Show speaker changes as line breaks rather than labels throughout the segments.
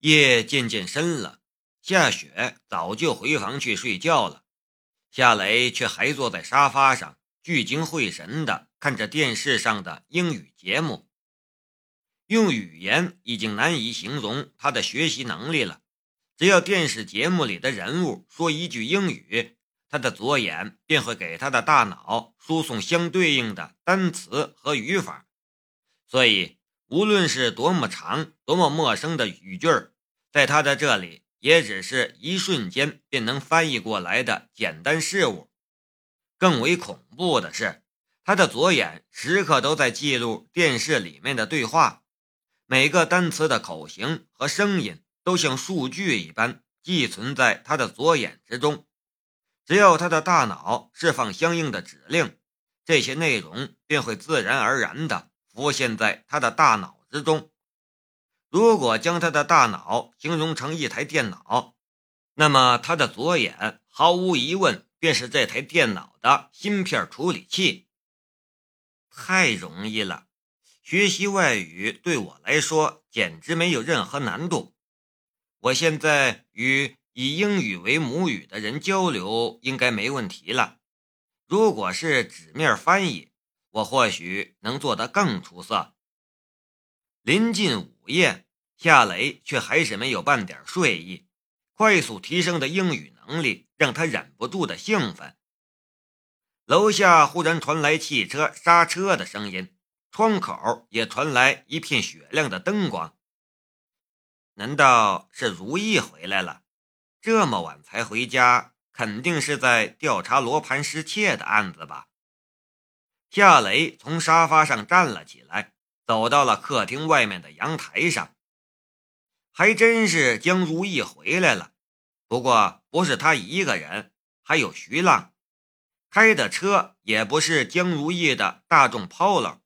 夜渐渐深了，夏雪早就回房去睡觉了，夏雷却还坐在沙发上，聚精会神地看着电视上的英语节目。用语言已经难以形容他的学习能力了。只要电视节目里的人物说一句英语，他的左眼便会给他的大脑输送相对应的单词和语法，所以。无论是多么长、多么陌生的语句儿，在他的这里也只是一瞬间便能翻译过来的简单事物。更为恐怖的是，他的左眼时刻都在记录电视里面的对话，每个单词的口型和声音都像数据一般寄存在他的左眼之中。只要他的大脑释放相应的指令，这些内容便会自然而然的。浮现在他的大脑之中。如果将他的大脑形容成一台电脑，那么他的左眼毫无疑问便是这台电脑的芯片处理器。太容易了，学习外语对我来说简直没有任何难度。我现在与以英语为母语的人交流应该没问题了。如果是纸面翻译，我或许能做得更出色。临近午夜，夏雷却还是没有半点睡意。快速提升的英语能力让他忍不住的兴奋。楼下忽然传来汽车刹车的声音，窗口也传来一片雪亮的灯光。难道是如意回来了？这么晚才回家，肯定是在调查罗盘失窃的案子吧？夏雷从沙发上站了起来，走到了客厅外面的阳台上。还真是江如意回来了，不过不是他一个人，还有徐浪。开的车也不是江如意的大众 Polo，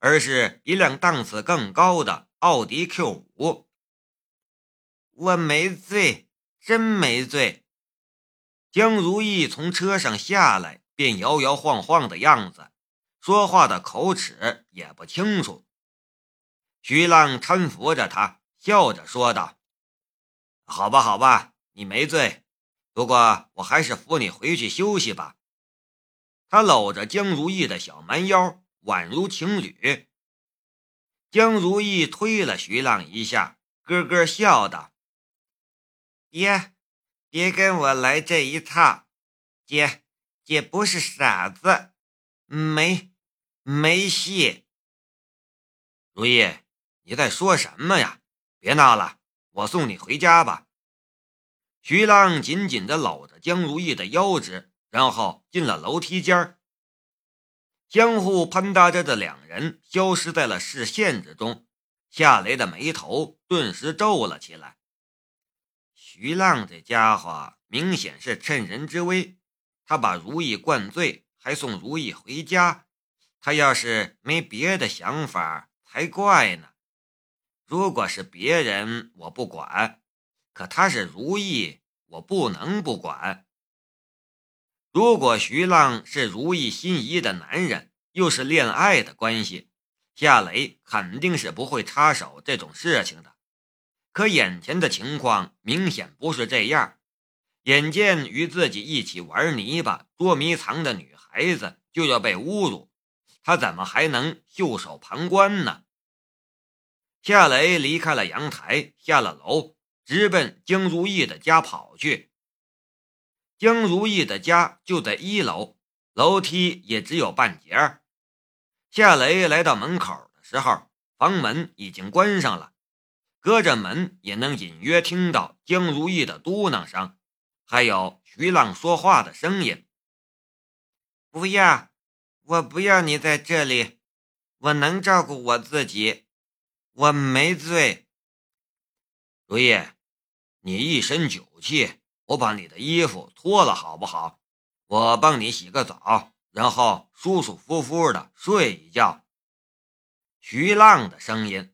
而是一辆档次更高的奥迪 Q 五。我没醉，真没醉。江如意从车上下来，便摇摇晃晃的样子。说话的口齿也不清楚。徐浪搀扶着他，笑着说道：“好吧，好吧，你没醉，不过我还是扶你回去休息吧。”他搂着江如意的小蛮腰，宛如情侣。江如意推了徐浪一下，咯咯笑道：“爹，别跟我来这一套，姐，姐不是傻子，没。”没戏，如意，你在说什么呀？别闹了，我送你回家吧。徐浪紧紧地搂着江如意的腰肢，然后进了楼梯间相互攀搭着的两人消失在了视线之中。夏雷的眉头顿时皱了起来。徐浪这家伙明显是趁人之危，他把如意灌醉，还送如意回家。他要是没别的想法才怪呢。如果是别人，我不管；可他是如意，我不能不管。如果徐浪是如意心仪的男人，又是恋爱的关系，夏雷肯定是不会插手这种事情的。可眼前的情况明显不是这样。眼见与自己一起玩泥巴、捉迷藏的女孩子就要被侮辱。他怎么还能袖手旁观呢？夏雷离开了阳台，下了楼，直奔江如意的家跑去。江如意的家就在一楼，楼梯也只有半截儿。夏雷来到门口的时候，房门已经关上了，隔着门也能隐约听到江如意的嘟囔声，还有徐浪说话的声音。不要。我不要你在这里，我能照顾我自己，我没醉。如意，你一身酒气，我把你的衣服脱了好不好？我帮你洗个澡，然后舒舒服服的睡一觉。徐浪的声音，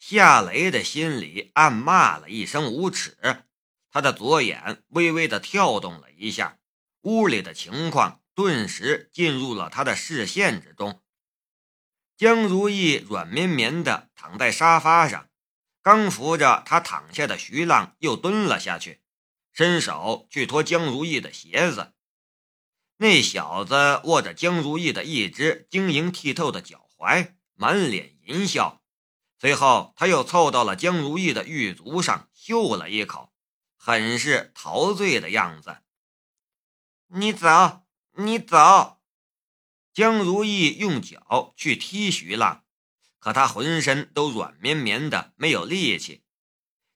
夏雷的心里暗骂了一声无耻，他的左眼微微的跳动了一下，屋里的情况。顿时进入了他的视线之中。江如意软绵绵地躺在沙发上，刚扶着他躺下的徐浪又蹲了下去，伸手去脱江如意的鞋子。那小子握着江如意的一只晶莹剔透的脚踝，满脸淫笑。随后，他又凑到了江如意的玉足上，嗅了一口，很是陶醉的样子。
你走，你走。
江如意用脚去踢徐浪，可他浑身都软绵绵的，没有力气。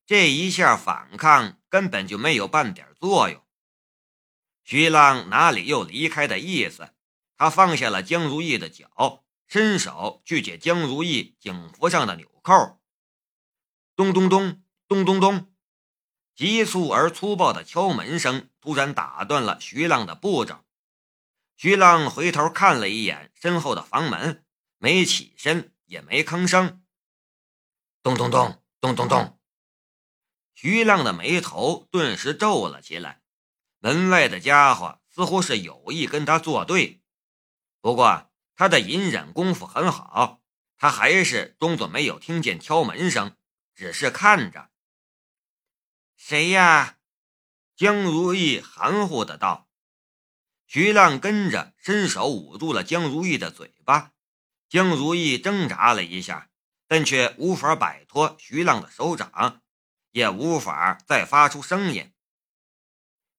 这一下反抗根本就没有半点作用。徐浪哪里又离开的意思？他放下了江如意的脚，伸手去解江如意警服上的纽扣。咚咚咚咚咚咚，急促而粗暴的敲门声突然打断了徐浪的步骤。徐浪回头看了一眼身后的房门，没起身，也没吭声。咚咚咚咚咚咚，徐浪的眉头顿时皱了起来。门外的家伙似乎是有意跟他作对，不过他的隐忍功夫很好，他还是装作没有听见敲门声，只是看着。
谁呀？
江如意含糊的道。徐浪跟着伸手捂住了江如意的嘴巴，江如意挣扎了一下，但却无法摆脱徐浪的手掌，也无法再发出声音。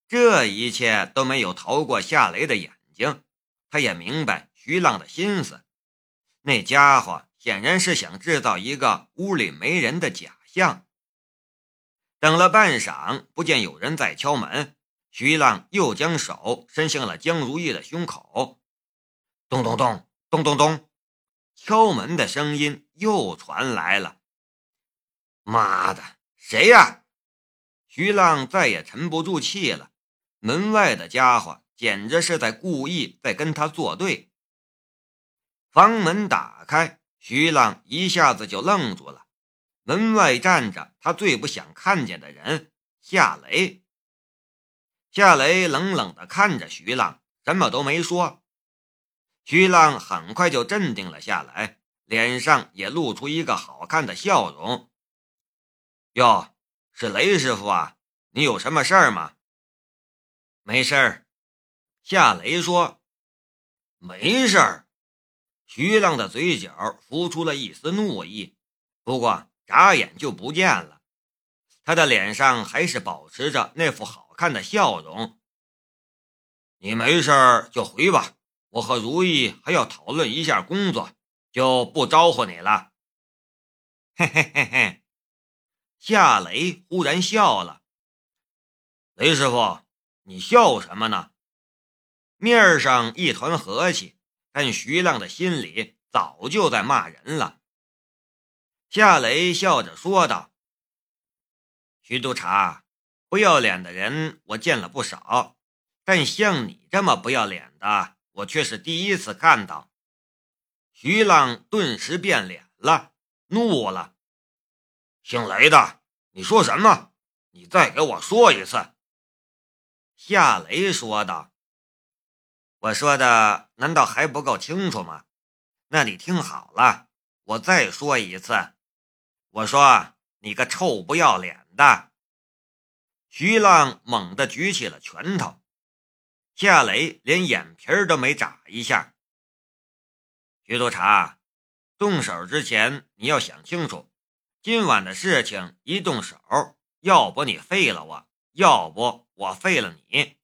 这一切都没有逃过夏雷的眼睛，他也明白徐浪的心思。那家伙显然是想制造一个屋里没人的假象。等了半晌，不见有人在敲门，徐浪又将手伸向了江如意的胸口。咚咚咚咚咚咚，敲门的声音又传来了。妈的，谁呀？徐浪再也沉不住气了。门外的家伙简直是在故意在跟他作对。房门打开，徐浪一下子就愣住了。门外站着他最不想看见的人夏雷。夏雷冷冷地看着徐浪，什么都没说。徐浪很快就镇定了下来，脸上也露出一个好看的笑容。哟，是雷师傅啊，你有什么事儿吗？没事儿，夏雷说：“没事儿。”徐浪的嘴角浮出了一丝怒意，不过眨眼就不见了。他的脸上还是保持着那副好好看的笑容。你没事就回吧，我和如意还要讨论一下工作，就不招呼你了。嘿嘿嘿嘿，夏雷忽然笑了，雷师傅。你笑什么呢？面上一团和气，但徐浪的心里早就在骂人了。夏雷笑着说道：“徐督察，不要脸的人我见了不少，但像你这么不要脸的，我却是第一次看到。”徐浪顿时变脸了，怒了：“姓雷的，你说什么？你再给我说一次！”夏雷说道：“我说的难道还不够清楚吗？那你听好了，我再说一次。我说你个臭不要脸的！”徐浪猛地举起了拳头，夏雷连眼皮都没眨一下。徐督察，动手之前你要想清楚，今晚的事情一动手，要不你废了我。要不我废了你！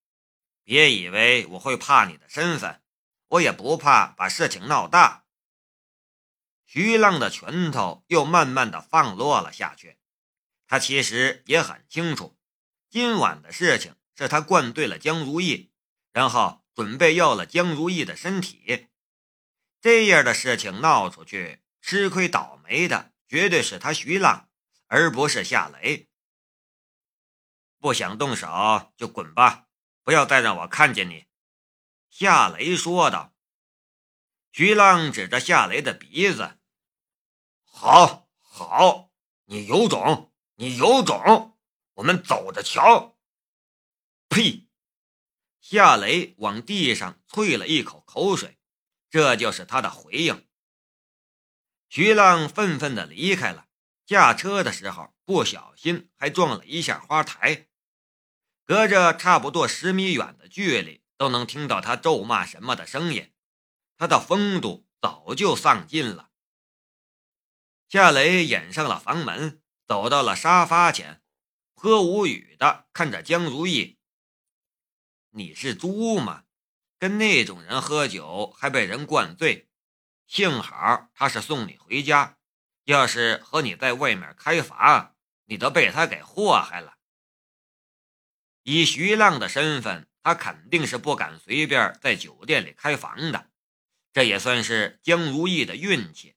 别以为我会怕你的身份，我也不怕把事情闹大。徐浪的拳头又慢慢的放落了下去。他其实也很清楚，今晚的事情是他灌醉了江如意，然后准备要了江如意的身体。这样的事情闹出去，吃亏倒霉的绝对是他徐浪，而不是夏雷。不想动手就滚吧，不要再让我看见你。”夏雷说道。徐浪指着夏雷的鼻子：“好好，你有种，你有种，我们走着瞧。”呸！夏雷往地上啐了一口口水，这就是他的回应。徐浪愤愤地离开了，驾车的时候不小心还撞了一下花台，隔着差不多十米远的距离都能听到他咒骂什么的声音。他的风度早就丧尽了。夏雷掩上了房门，走到了沙发前，颇无语的看着江如意：“你是猪吗？跟那种人喝酒还被人灌醉？幸好他是送你回家。”要是和你在外面开房，你都被他给祸害了。以徐浪的身份，他肯定是不敢随便在酒店里开房的。这也算是江如意的运气。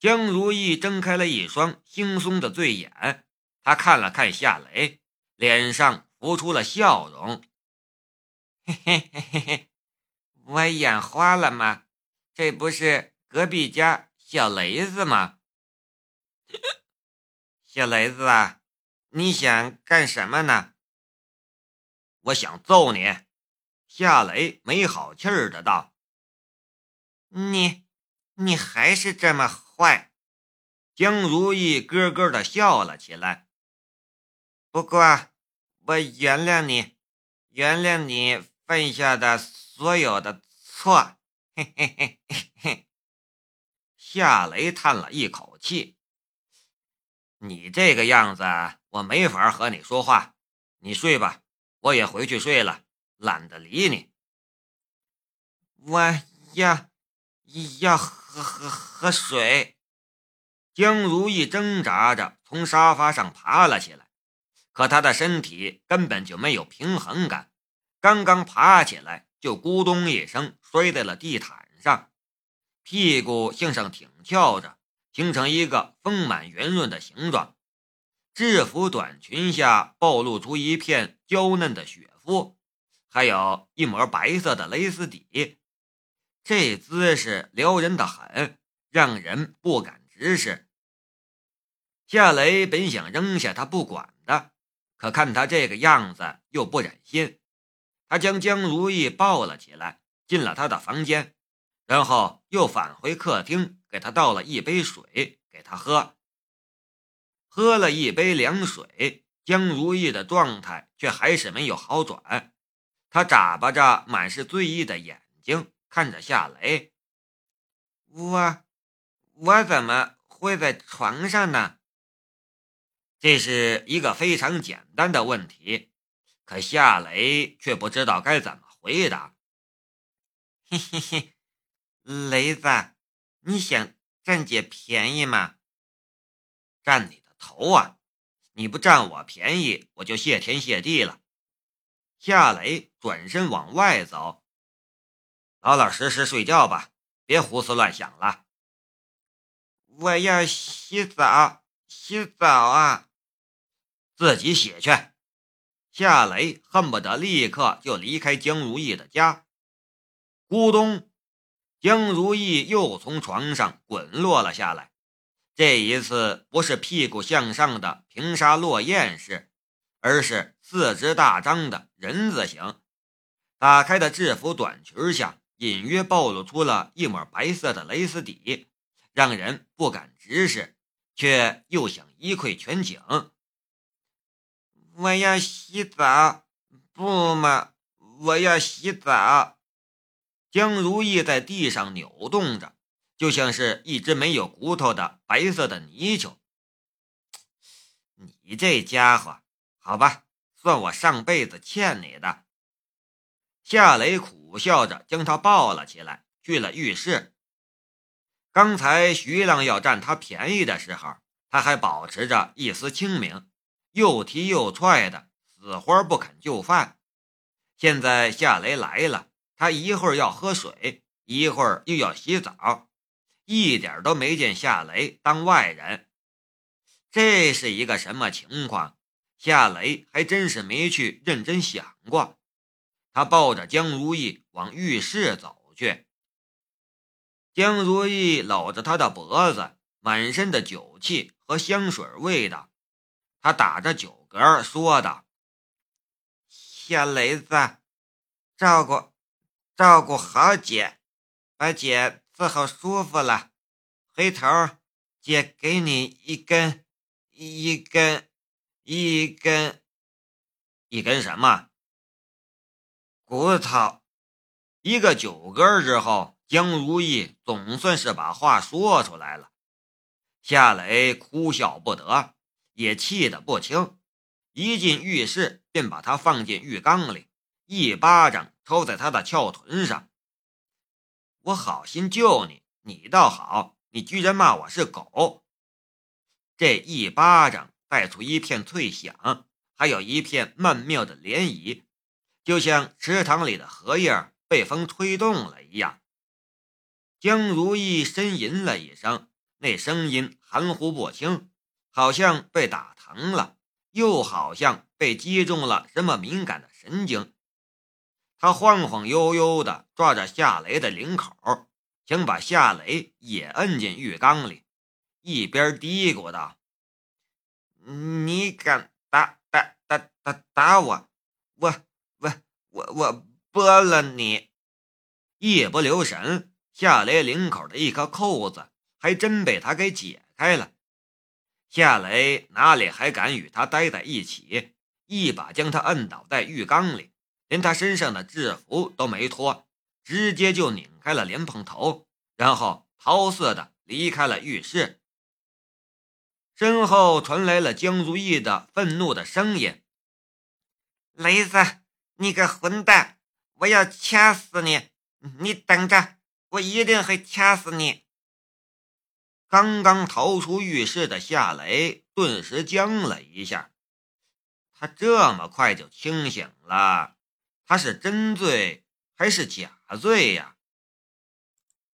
江如意睁开了一双惺忪的醉眼，他看了看夏雷，脸上浮出了笑容。
嘿 嘿嘿嘿嘿，我眼花了吗？这不是隔壁家。小雷子吗？小雷子啊，你想干什么呢？
我想揍你。夏雷没好气儿的道：“
你，你还是这么坏。”
江如意咯咯的笑了起来。
不过，我原谅你，原谅你犯下的所有的错。嘿嘿嘿嘿嘿。
夏雷叹了一口气：“你这个样子，我没法和你说话。你睡吧，我也回去睡了，懒得理你。”
我要要喝喝喝水。
江如意挣扎着从沙发上爬了起来，可她的身体根本就没有平衡感，刚刚爬起来就咕咚一声摔在了地毯上。屁股向上挺翘着，形成一个丰满圆润的形状。制服短裙下暴露出一片娇嫩的雪肤，还有一抹白色的蕾丝底。这姿势撩人的很，让人不敢直视。夏雷本想扔下他不管的，可看他这个样子又不忍心，他将江如意抱了起来，进了他的房间。然后又返回客厅，给他倒了一杯水给他喝。喝了一杯凉水，江如意的状态却还是没有好转。他眨巴着满是醉意的眼睛看着夏雷：“
我，我怎么会在床上呢？”
这是一个非常简单的问题，可夏雷却不知道该怎么回答。
嘿嘿嘿。雷子，你想占姐便宜吗？
占你的头啊！你不占我便宜，我就谢天谢地了。夏雷转身往外走，老老实实睡觉吧，别胡思乱想了。
我要洗澡，洗澡啊！
自己写去。夏雷恨不得立刻就离开江如意的家。咕咚。江如意又从床上滚落了下来，这一次不是屁股向上的平沙落雁式，而是四肢大张的人字形。打开的制服短裙下隐约暴露出了一抹白色的蕾丝底，让人不敢直视，却又想一窥全景。
我要洗澡，不嘛，我要洗澡。
江如意在地上扭动着，就像是一只没有骨头的白色的泥鳅。你这家伙，好吧，算我上辈子欠你的。夏雷苦笑着将他抱了起来，去了浴室。刚才徐浪要占他便宜的时候，他还保持着一丝清明，又踢又踹的，死活不肯就范。现在夏雷来了。他一会儿要喝水，一会儿又要洗澡，一点都没见夏雷当外人。这是一个什么情况？夏雷还真是没去认真想过。他抱着江如意往浴室走去。江如意搂着他的脖子，满身的酒气和香水味道。他打着酒嗝说道：“
夏雷子，照顾。”照顾好姐，把姐伺候舒服了，回头姐给你一根，一根，一根，
一根什么？
骨头。
一个酒嗝之后，江如意总算是把话说出来了。夏雷哭笑不得，也气得不轻。一进浴室，便把他放进浴缸里，一巴掌抽在他的翘臀上。我好心救你，你倒好，你居然骂我是狗！这一巴掌带出一片脆响，还有一片曼妙的涟漪，就像池塘里的荷叶。被风吹动了一样，江如意呻吟了一声，那声音含糊不清，好像被打疼了，又好像被击中了什么敏感的神经。他晃晃悠悠地抓着夏雷的领口，想把夏雷也摁进浴缸里，一边嘀咕道：“
你敢打打打打打我，我我我我。”剥了你！
一不留神，夏雷领口的一颗扣子还真被他给解开了。夏雷哪里还敢与他待在一起？一把将他摁倒在浴缸里，连他身上的制服都没脱，直接就拧开了莲蓬头，然后逃似的离开了浴室。身后传来了江如意的愤怒的声音：“
雷子，你个混蛋！”我要掐死你！你等着，我一定会掐死你！
刚刚逃出浴室的夏雷顿时僵了一下，他这么快就清醒了，他是真醉还是假醉呀？